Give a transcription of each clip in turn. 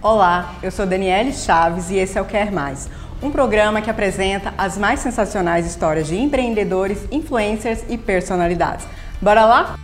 Olá, eu sou Daniele Chaves e esse é o Quer Mais, um programa que apresenta as mais sensacionais histórias de empreendedores, influencers e personalidades. Bora lá?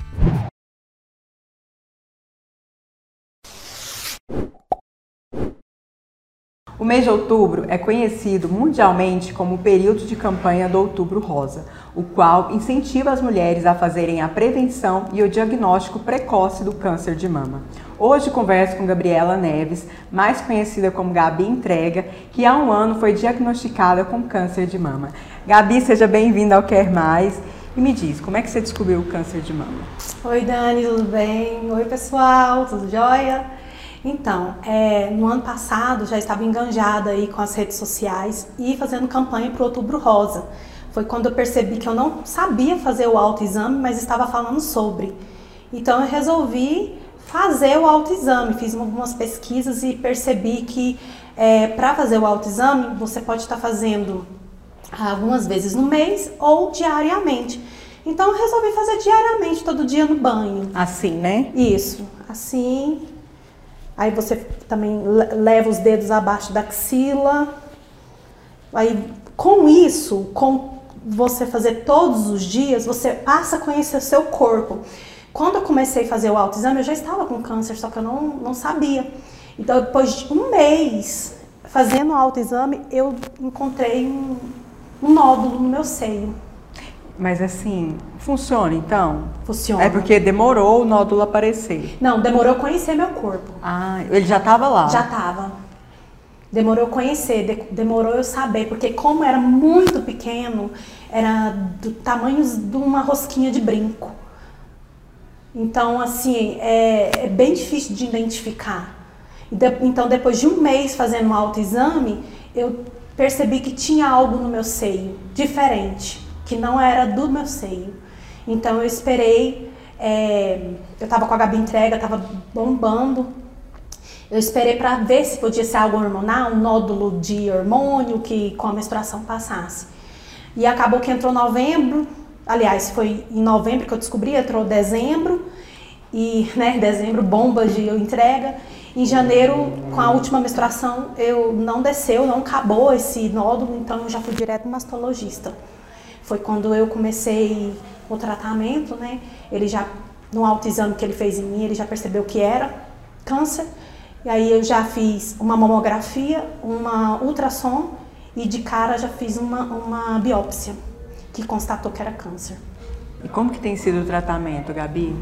O mês de outubro é conhecido mundialmente como o período de campanha do Outubro Rosa, o qual incentiva as mulheres a fazerem a prevenção e o diagnóstico precoce do câncer de mama. Hoje converso com Gabriela Neves, mais conhecida como Gabi Entrega, que há um ano foi diagnosticada com câncer de mama. Gabi, seja bem-vinda ao Quer Mais. E me diz, como é que você descobriu o câncer de mama? Oi, Dani, tudo bem? Oi, pessoal, tudo jóia? Então, é, no ano passado já estava enganjada aí com as redes sociais e fazendo campanha para o Outubro Rosa. Foi quando eu percebi que eu não sabia fazer o autoexame, mas estava falando sobre. Então eu resolvi fazer o autoexame, fiz algumas pesquisas e percebi que é, para fazer o autoexame você pode estar fazendo algumas vezes no mês ou diariamente. Então eu resolvi fazer diariamente, todo dia no banho. Assim, né? Isso, assim Aí você também leva os dedos abaixo da axila. Aí com isso, com você fazer todos os dias, você passa a conhecer o seu corpo. Quando eu comecei a fazer o autoexame, eu já estava com câncer, só que eu não, não sabia. Então, depois de um mês fazendo o autoexame, eu encontrei um, um nódulo no meu seio. Mas assim, funciona então? Funciona. É porque demorou o nódulo aparecer. Não, demorou conhecer meu corpo. Ah, ele já estava lá? Já estava. Demorou conhecer, demorou eu saber, porque como era muito pequeno, era do tamanho de uma rosquinha de brinco. Então, assim, é, é bem difícil de identificar. Então, depois de um mês fazendo um autoexame, eu percebi que tinha algo no meu seio diferente que não era do meu seio. Então eu esperei, é, eu estava com a Gabi entrega, estava bombando. Eu esperei para ver se podia ser algo hormonal, um nódulo de hormônio que com a menstruação passasse. E acabou que entrou novembro, aliás, foi em novembro que eu descobri, entrou dezembro, e né, dezembro bomba de entrega. Em janeiro, com a última menstruação, eu não desceu, não acabou esse nódulo, então eu já fui direto no mastologista. Foi quando eu comecei o tratamento, né? Ele já, no autoexame que ele fez em mim, ele já percebeu que era câncer. E aí eu já fiz uma mamografia, uma ultrassom e de cara já fiz uma, uma biópsia que constatou que era câncer. E como que tem sido o tratamento, Gabi?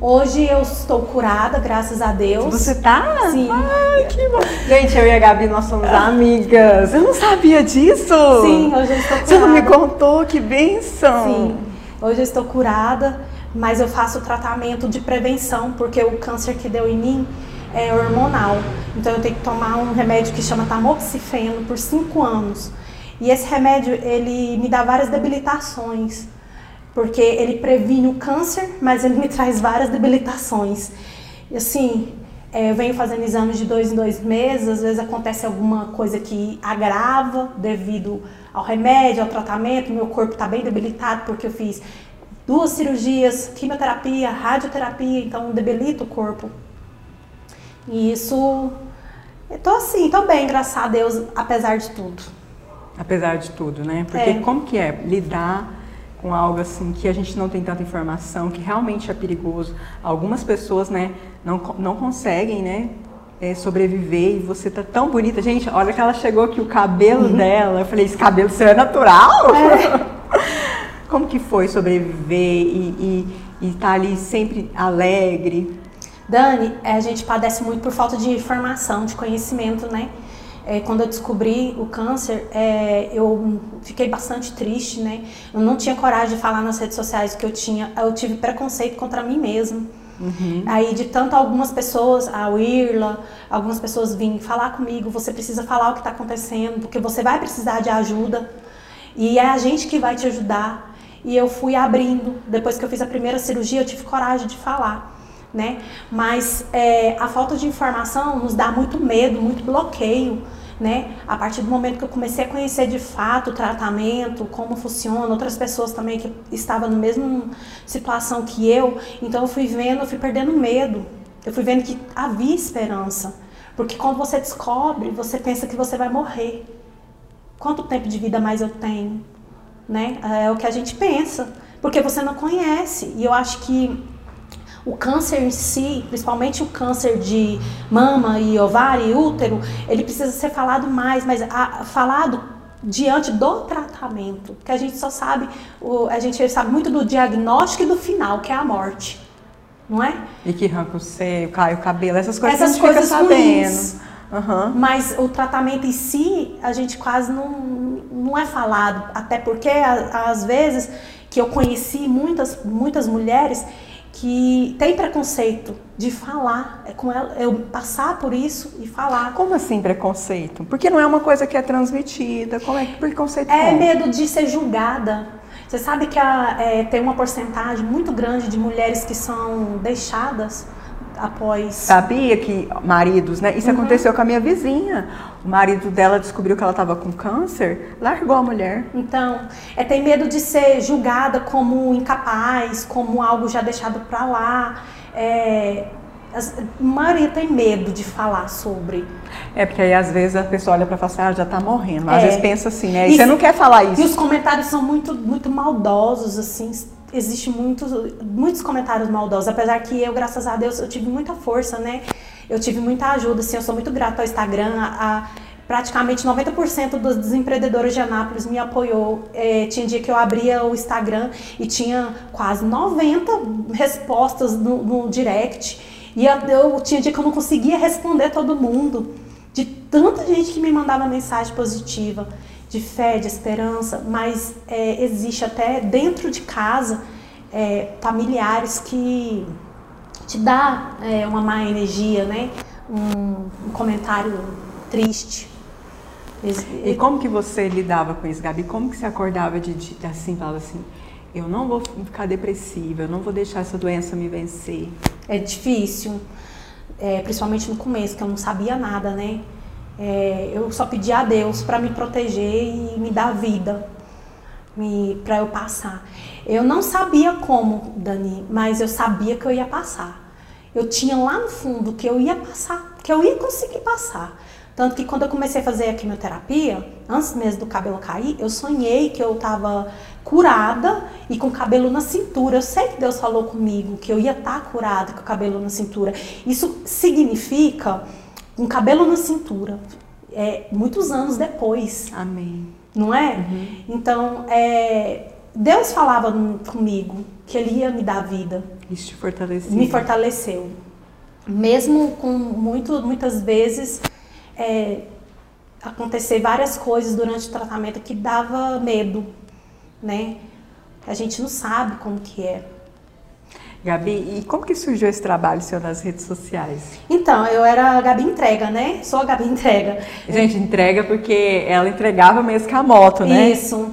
Hoje eu estou curada, graças a Deus. Você tá? Sim. Ai, que bom. Gente, eu e a Gabi, nós somos amigas. Eu não sabia disso. Sim, hoje eu estou curada. Você não me contou? Que benção. Sim, hoje eu estou curada, mas eu faço tratamento de prevenção, porque o câncer que deu em mim é hormonal. Então eu tenho que tomar um remédio que chama tamoxifeno por 5 anos. E esse remédio, ele me dá várias debilitações porque ele previne o câncer, mas ele me traz várias debilitações. E assim, é, eu venho fazendo exames de dois em dois meses, às vezes acontece alguma coisa que agrava devido ao remédio, ao tratamento, meu corpo está bem debilitado porque eu fiz duas cirurgias, quimioterapia, radioterapia, então debilita o corpo. E isso, eu tô assim, tô bem, graças a Deus, apesar de tudo. Apesar de tudo, né? Porque é. como que é lidar com algo assim que a gente não tem tanta informação, que realmente é perigoso. Algumas pessoas, né, não, não conseguem, né, é, sobreviver e você tá tão bonita. Gente, olha que ela chegou aqui, o cabelo uhum. dela, eu falei, esse cabelo seu é natural? É. Como que foi sobreviver e estar tá ali sempre alegre? Dani, a gente padece muito por falta de informação, de conhecimento, né? É, quando eu descobri o câncer, é, eu fiquei bastante triste, né? Eu não tinha coragem de falar nas redes sociais que eu tinha, eu tive preconceito contra mim mesma. Uhum. Aí de tanto algumas pessoas, a Wirla, algumas pessoas vêm falar comigo, você precisa falar o que está acontecendo, porque você vai precisar de ajuda e é a gente que vai te ajudar. E eu fui abrindo, depois que eu fiz a primeira cirurgia, eu tive coragem de falar né? Mas é, a falta de informação nos dá muito medo, muito bloqueio, né? A partir do momento que eu comecei a conhecer de fato o tratamento, como funciona, outras pessoas também que estavam na mesma situação que eu, então eu fui vendo, eu fui perdendo medo. Eu fui vendo que havia esperança. Porque quando você descobre, você pensa que você vai morrer. Quanto tempo de vida mais eu tenho? Né? É o que a gente pensa. Porque você não conhece. E eu acho que o câncer em si, principalmente o câncer de mama e ovário e útero, ele precisa ser falado mais, mas a, falado diante do tratamento, porque a gente só sabe, o, a gente sabe muito do diagnóstico e do final, que é a morte, não é? E que arranca o seio, cai o cabelo, essas coisas essas que a gente coisas fica sabendo. Uhum. Mas o tratamento em si, a gente quase não, não é falado, até porque às vezes que eu conheci muitas, muitas mulheres que tem preconceito de falar, é com ela, eu passar por isso e falar. Como assim preconceito? Porque não é uma coisa que é transmitida. Como é que preconceito é? É medo de ser julgada. Você sabe que a, é, tem uma porcentagem muito grande de mulheres que são deixadas após. Sabia que maridos, né? Isso uhum. aconteceu com a minha vizinha. O marido dela descobriu que ela estava com câncer, largou a mulher. Então, é tem medo de ser julgada como incapaz, como algo já deixado para lá. É, a maioria tem medo de falar sobre. É, porque aí às vezes a pessoa olha para falar assim, ah, já tá morrendo. Às é. vezes pensa assim, né? E, e você não quer falar isso. E os comentários são muito, muito maldosos, assim, existe muitos, muitos comentários maldosos, apesar que eu, graças a Deus, eu tive muita força, né? Eu tive muita ajuda, assim, eu sou muito grata ao Instagram, a, a praticamente 90% dos empreendedores de Anápolis me apoiou. É, tinha dia que eu abria o Instagram e tinha quase 90 respostas no, no direct. E eu, eu, tinha dia que eu não conseguia responder todo mundo, de tanta gente que me mandava mensagem positiva de fé, de esperança, mas é, existe até dentro de casa é, familiares que te dá é, uma má energia, né? Um, um comentário triste. E como que você lidava com isso, Gabi? Como que você acordava de, de assim, falava assim, eu não vou ficar depressiva, eu não vou deixar essa doença me vencer? É difícil, é, principalmente no começo, que eu não sabia nada, né? É, eu só pedi a Deus para me proteger e me dar vida para eu passar. Eu não sabia como, Dani, mas eu sabia que eu ia passar. Eu tinha lá no fundo que eu ia passar, que eu ia conseguir passar. Tanto que quando eu comecei a fazer a quimioterapia, antes mesmo do cabelo cair, eu sonhei que eu estava curada e com cabelo na cintura. Eu sei que Deus falou comigo que eu ia estar tá curada com o cabelo na cintura. Isso significa um cabelo na cintura, é, muitos anos depois. Amém. Não é? Uhum. Então, é, Deus falava comigo que Ele ia me dar vida. Isso te fortaleceu. Me fortaleceu. Mesmo com muito, muitas vezes é, acontecer várias coisas durante o tratamento que dava medo, né? A gente não sabe como que é. Gabi, e como que surgiu esse trabalho seu nas redes sociais? Então, eu era a Gabi Entrega, né? Sou a Gabi Entrega. Gente, entrega porque ela entregava mesmo com a moto, né? Isso.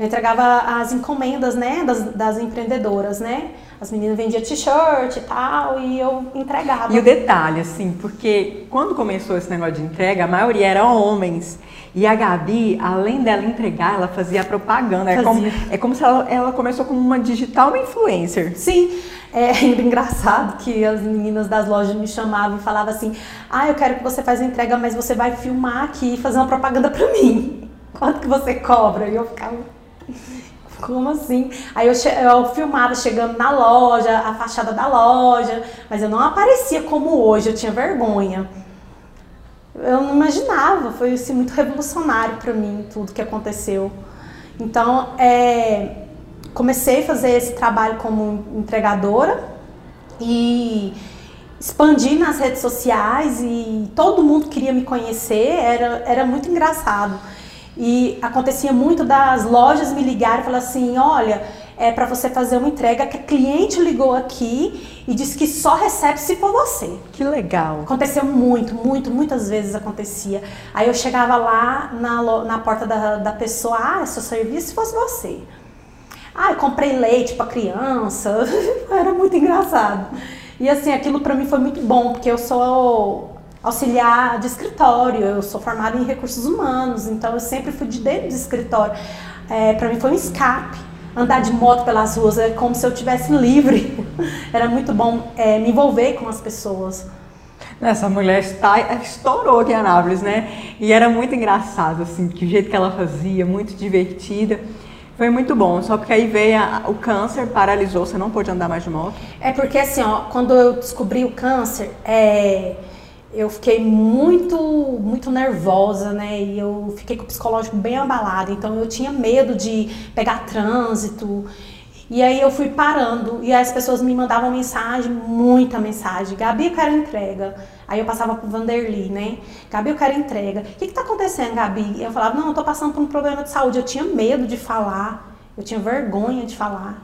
Eu entregava as encomendas, né, das, das empreendedoras, né? As meninas vendiam t-shirt e tal, e eu entregava. E o detalhe, assim, porque quando começou esse negócio de entrega, a maioria eram homens. E a Gabi, além dela entregar, ela fazia propaganda. Fazia. É, como, é como se ela, ela começou como uma digital influencer. Sim. É engraçado que as meninas das lojas me chamavam e falavam assim: Ah, eu quero que você faça entrega, mas você vai filmar aqui e fazer uma propaganda pra mim. Quanto que você cobra? E eu ficava. Como assim? Aí eu, eu filmava chegando na loja, a fachada da loja, mas eu não aparecia como hoje, eu tinha vergonha. Eu não imaginava, foi assim, muito revolucionário para mim tudo que aconteceu. Então, é, comecei a fazer esse trabalho como entregadora e expandi nas redes sociais e todo mundo queria me conhecer, era, era muito engraçado. E acontecia muito das lojas me ligarem e falar assim, olha, é para você fazer uma entrega que a cliente ligou aqui e disse que só recebe se for você. Que legal. Aconteceu muito, muito, muitas vezes acontecia. Aí eu chegava lá na, na porta da, da pessoa, ah, é seu serviço se fosse você. Ah, eu comprei leite para criança. Era muito engraçado. E assim, aquilo para mim foi muito bom, porque eu sou auxiliar de escritório, eu sou formada em recursos humanos, então eu sempre fui de dentro do escritório. É, para mim foi um escape. Andar de moto pelas ruas é como se eu tivesse livre. Era muito bom é, me envolver com as pessoas. Essa mulher está, estourou aqui em Anápolis, né? E era muito engraçado, assim, que o jeito que ela fazia, muito divertida. Foi muito bom, só porque aí veio a, o câncer, paralisou, você não pôde andar mais de moto? É porque assim, ó, quando eu descobri o câncer, é, eu fiquei muito, muito nervosa, né? E eu fiquei com o psicológico bem abalado, então eu tinha medo de pegar trânsito. E aí eu fui parando e as pessoas me mandavam mensagem, muita mensagem. Gabi, eu quero entrega. Aí eu passava pro Vanderly, né? Gabi, eu quero entrega. O que que tá acontecendo, Gabi? Eu falava, não, eu tô passando por um problema de saúde. Eu tinha medo de falar, eu tinha vergonha de falar.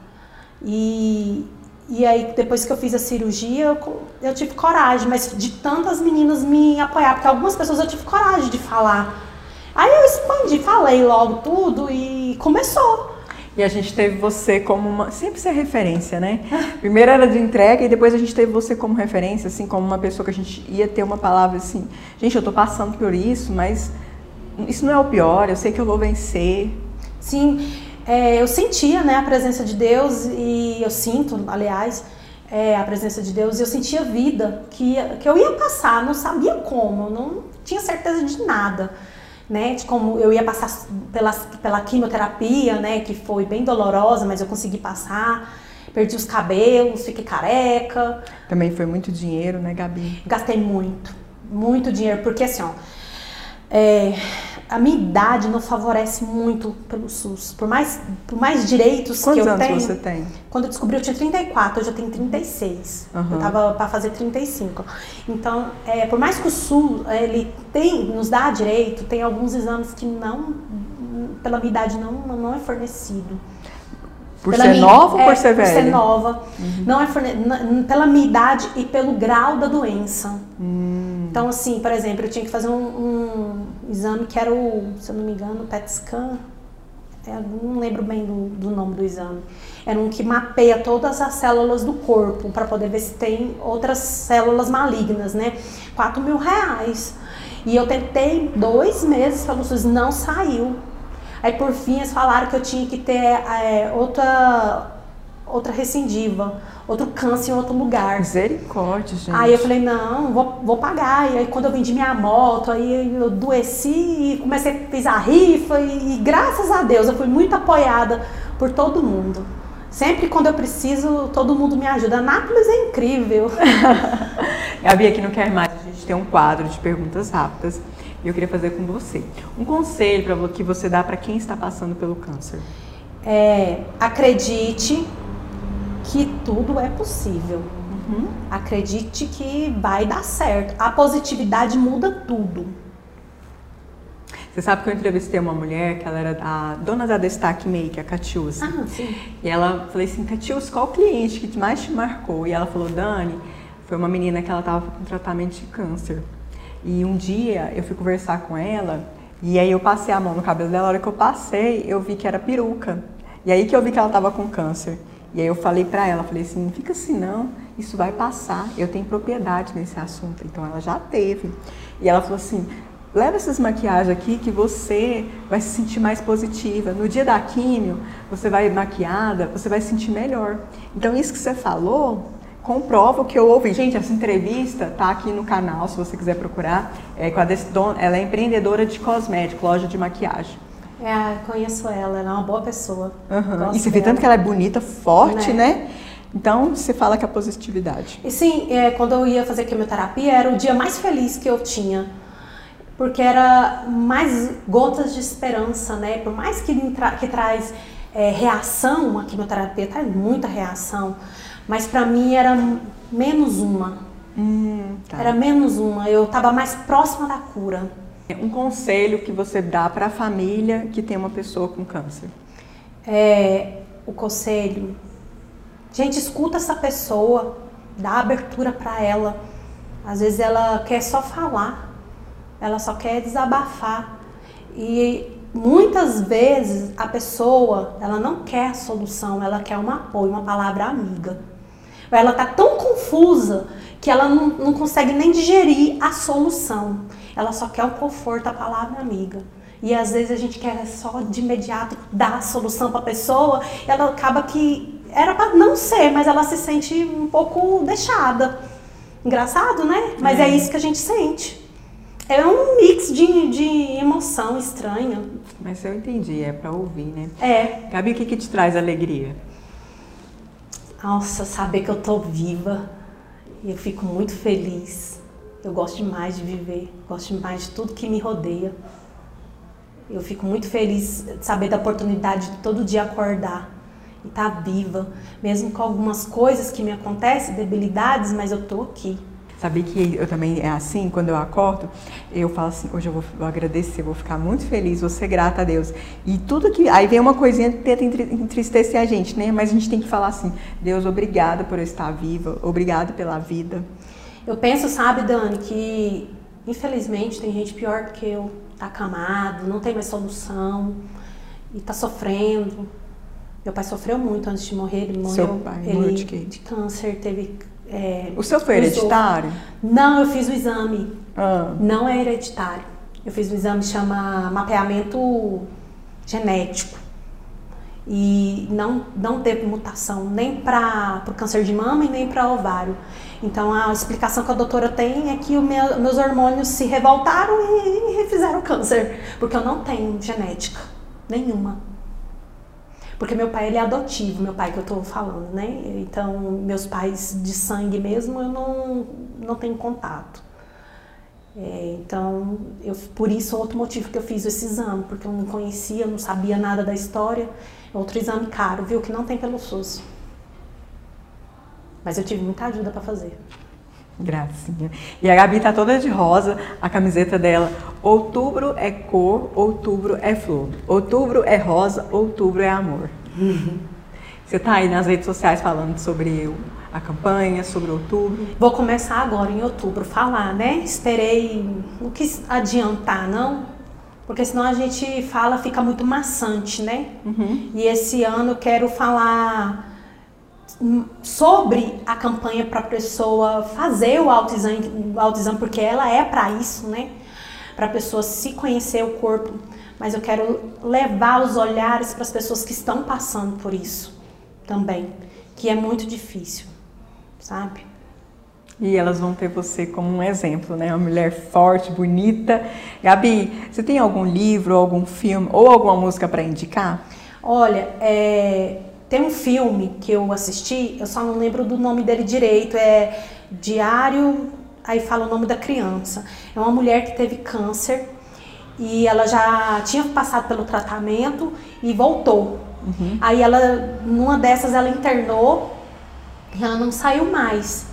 E, e aí, depois que eu fiz a cirurgia, eu, eu tive coragem, mas de tantas meninas me apoiar, porque algumas pessoas eu tive coragem de falar. Aí eu expandi, falei logo tudo e começou. E a gente teve você como uma. Sempre ser referência, né? Primeiro era de entrega e depois a gente teve você como referência, assim, como uma pessoa que a gente ia ter uma palavra assim: gente, eu tô passando por isso, mas isso não é o pior, eu sei que eu vou vencer. Sim, é, eu sentia né, a presença de Deus e eu sinto, aliás, é, a presença de Deus e eu sentia vida que, que eu ia passar, não sabia como, não tinha certeza de nada né, de como eu ia passar pela, pela quimioterapia, né, que foi bem dolorosa, mas eu consegui passar. Perdi os cabelos, fiquei careca. Também foi muito dinheiro, né, Gabi? Gastei muito, muito dinheiro, porque assim, ó, é, a minha idade não favorece muito pelo SUS. Por mais, por mais direitos Quantos que eu anos tenho. você tem? Quando eu descobri, eu tinha 34, hoje eu tenho 36. Uhum. Eu tava para fazer 35. Então, é, por mais que o SUS ele tem, nos dá direito, tem alguns exames que não, pela minha idade, não, não é fornecido. Por Pela ser minha- nova ou é, por ser velha? Por ser nova. Não é forne... pela minha idade e pelo grau da doença. Hum. Então, assim, por exemplo, eu tinha que fazer um, um exame que era o, se eu não me engano, PET scan. É, não lembro bem do, do nome do exame. Era um que mapeia todas as células do corpo para poder ver se tem outras células malignas, né? 4 mil reais. E eu tentei dois meses pelo SUS, não saiu. Aí por fim eles falaram que eu tinha que ter é, outra, outra recidiva, outro câncer em outro lugar. Misericórdia, gente. Aí eu falei, não, vou, vou pagar. E aí quando eu vendi minha moto, aí eu adoeci e comecei a fiz a rifa e, e graças a Deus eu fui muito apoiada por todo mundo. Sempre quando eu preciso, todo mundo me ajuda. Nápoles é incrível. Gabi, aqui não quer mais. A gente tem um quadro de perguntas rápidas e eu queria fazer com você. Um conselho para que você dá para quem está passando pelo câncer. É, acredite que tudo é possível. Uhum. Acredite que vai dar certo. A positividade muda tudo. Você sabe que eu entrevistei uma mulher que ela era a dona da Destaque Make, a Catiúcia. Ah, sim. E ela falei assim, Catiúcia, qual o cliente que mais te marcou? E ela falou, Dani, foi uma menina que ela estava com tratamento de câncer. E um dia eu fui conversar com ela e aí eu passei a mão no cabelo dela. A hora que eu passei, eu vi que era peruca. E aí que eu vi que ela estava com câncer. E aí eu falei pra ela, falei assim, não fica assim não, isso vai passar. Eu tenho propriedade nesse assunto. Então ela já teve. E ela falou assim, leva essas maquiagens aqui que você vai se sentir mais positiva. No dia da químio, você vai maquiada, você vai se sentir melhor. Então isso que você falou comprova o que eu ouvi. Gente, essa entrevista tá aqui no canal, se você quiser procurar. É com a Des- don- ela é empreendedora de cosmético, loja de maquiagem. É, conheço ela, ela é uma boa pessoa. Gosto E você vê dela. tanto que ela é bonita, forte, Né? né? Então você fala que a positividade. E sim, é, quando eu ia fazer quimioterapia, era o dia mais feliz que eu tinha. Porque era mais gotas de esperança, né? Por mais que, tra- que traz é, reação, a quimioterapia traz muita reação, mas pra mim era menos uma. Hum, tá. Era menos uma. Eu tava mais próxima da cura. Um conselho que você dá para a família que tem uma pessoa com câncer. É, o conselho. Gente, escuta essa pessoa, dá abertura para ela. Às vezes ela quer só falar, ela só quer desabafar. E muitas vezes a pessoa, ela não quer solução, ela quer um apoio, uma palavra amiga. Ela tá tão confusa que ela não, não consegue nem digerir a solução. Ela só quer o conforto, a palavra amiga. E às vezes a gente quer só de imediato dar a solução para a pessoa, e ela acaba que era para não ser, mas ela se sente um pouco deixada. Engraçado, né? Mas é, é isso que a gente sente. É um mix de, de emoção estranha. Mas eu entendi, é para ouvir, né? É. Gabi, o que, que te traz alegria? Nossa, saber que eu tô viva. Eu fico muito feliz. Eu gosto demais de viver, gosto demais de tudo que me rodeia. Eu fico muito feliz de saber da oportunidade de todo dia acordar e estar tá viva, mesmo com algumas coisas que me acontecem, debilidades, mas eu tô aqui. Sabe que eu também é assim, quando eu acordo, eu falo assim, hoje eu vou, vou agradecer, vou ficar muito feliz, vou ser grata a Deus. E tudo que. Aí vem uma coisinha que tenta entristecer a gente, né? Mas a gente tem que falar assim, Deus, obrigada por eu estar viva, obrigado pela vida. Eu penso, sabe, Dani, que infelizmente tem gente pior do que eu, tá acamado, não tem mais solução e tá sofrendo. Meu pai sofreu muito antes de morrer, ele morreu. Seu pai, ele, de, de câncer, teve é, o seu foi hereditário? Não, eu fiz o exame. Ah. Não é hereditário. Eu fiz um exame que chama mapeamento genético. E não, não teve mutação nem para o câncer de mama e nem para ovário. Então a explicação que a doutora tem é que meu, meus hormônios se revoltaram e, e refizeram o câncer. Porque eu não tenho genética nenhuma. Porque meu pai ele é adotivo, meu pai que eu estou falando, né? Então, meus pais de sangue mesmo, eu não, não tenho contato. É, então, eu, por isso, outro motivo que eu fiz esse exame, porque eu não conhecia, não sabia nada da história. É outro exame caro, viu? Que não tem pelo SUS. Mas eu tive muita ajuda para fazer. Gracinha. E a Gabi tá toda de rosa, a camiseta dela. Outubro é cor, outubro é flor. Outubro é rosa, outubro é amor. Uhum. Você tá aí nas redes sociais falando sobre a campanha, sobre outubro? Vou começar agora em outubro falar, né? Esperei, não quis adiantar, não, porque senão a gente fala, fica muito maçante, né? Uhum. E esse ano eu quero falar sobre a campanha para a pessoa fazer o autoexame, o autoexame, porque ela é para isso, né? Para a pessoa se conhecer o corpo. Mas eu quero levar os olhares para as pessoas que estão passando por isso também, que é muito difícil, sabe? E elas vão ter você como um exemplo, né? Uma mulher forte, bonita. Gabi, você tem algum livro, algum filme ou alguma música para indicar? Olha, é, tem um filme que eu assisti, eu só não lembro do nome dele direito, é Diário, aí fala o nome da criança. É uma mulher que teve câncer e ela já tinha passado pelo tratamento e voltou. Uhum. Aí ela, numa dessas, ela internou e ela não saiu mais.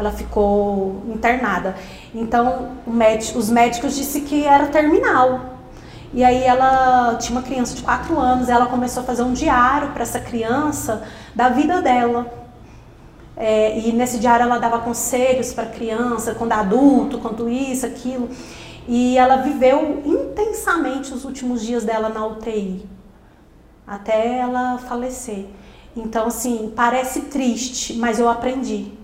Ela ficou internada. Então, médico, os médicos disseram que era terminal. E aí ela tinha uma criança de 4 anos, ela começou a fazer um diário para essa criança da vida dela. É, e nesse diário ela dava conselhos para a criança, quando adulto, quanto isso, aquilo. E ela viveu intensamente os últimos dias dela na UTI, até ela falecer. Então, assim, parece triste, mas eu aprendi.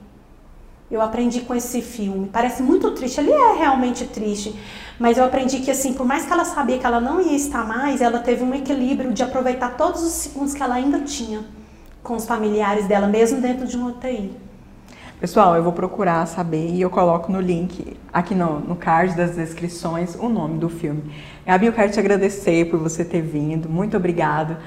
Eu aprendi com esse filme. Parece muito triste, ele é realmente triste, mas eu aprendi que assim, por mais que ela sabia que ela não ia estar mais, ela teve um equilíbrio de aproveitar todos os segundos que ela ainda tinha com os familiares dela, mesmo dentro de uma UTI. Pessoal, eu vou procurar saber e eu coloco no link aqui no, no card das descrições o nome do filme. Gabi, eu quero te agradecer por você ter vindo. Muito obrigada.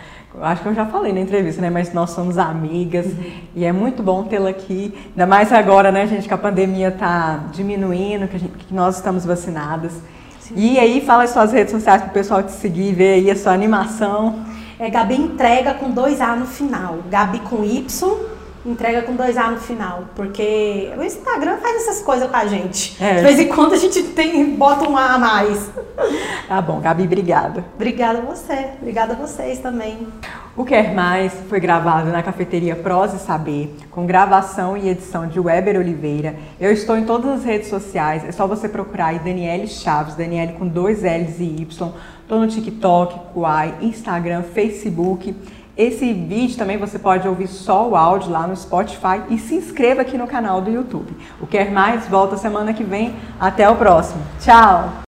Acho que eu já falei na entrevista, né? Mas nós somos amigas uhum. e é muito bom tê-la aqui. Ainda mais agora, né, gente, que a pandemia está diminuindo, que, gente, que, nós estamos vacinadas. Sim. E aí, fala as suas redes sociais para o pessoal te seguir, ver aí a sua animação. É Gabi Entrega com dois A no final. Gabi com Y entrega com dois A no final, porque o Instagram faz essas coisas com a gente. É. De vez em quando a gente tem, bota um A a mais. Tá bom, Gabi, obrigada. Obrigada a você, obrigada a vocês também. O Quer Mais foi gravado na cafeteria Prosa e Saber, com gravação e edição de Weber Oliveira. Eu estou em todas as redes sociais, é só você procurar aí Daniele Chaves, Daniele com dois L's e Y. Estou no TikTok, Kuai, Instagram, Facebook. Esse vídeo também você pode ouvir só o áudio lá no Spotify e se inscreva aqui no canal do YouTube. O Quer Mais volta semana que vem. Até o próximo. Tchau!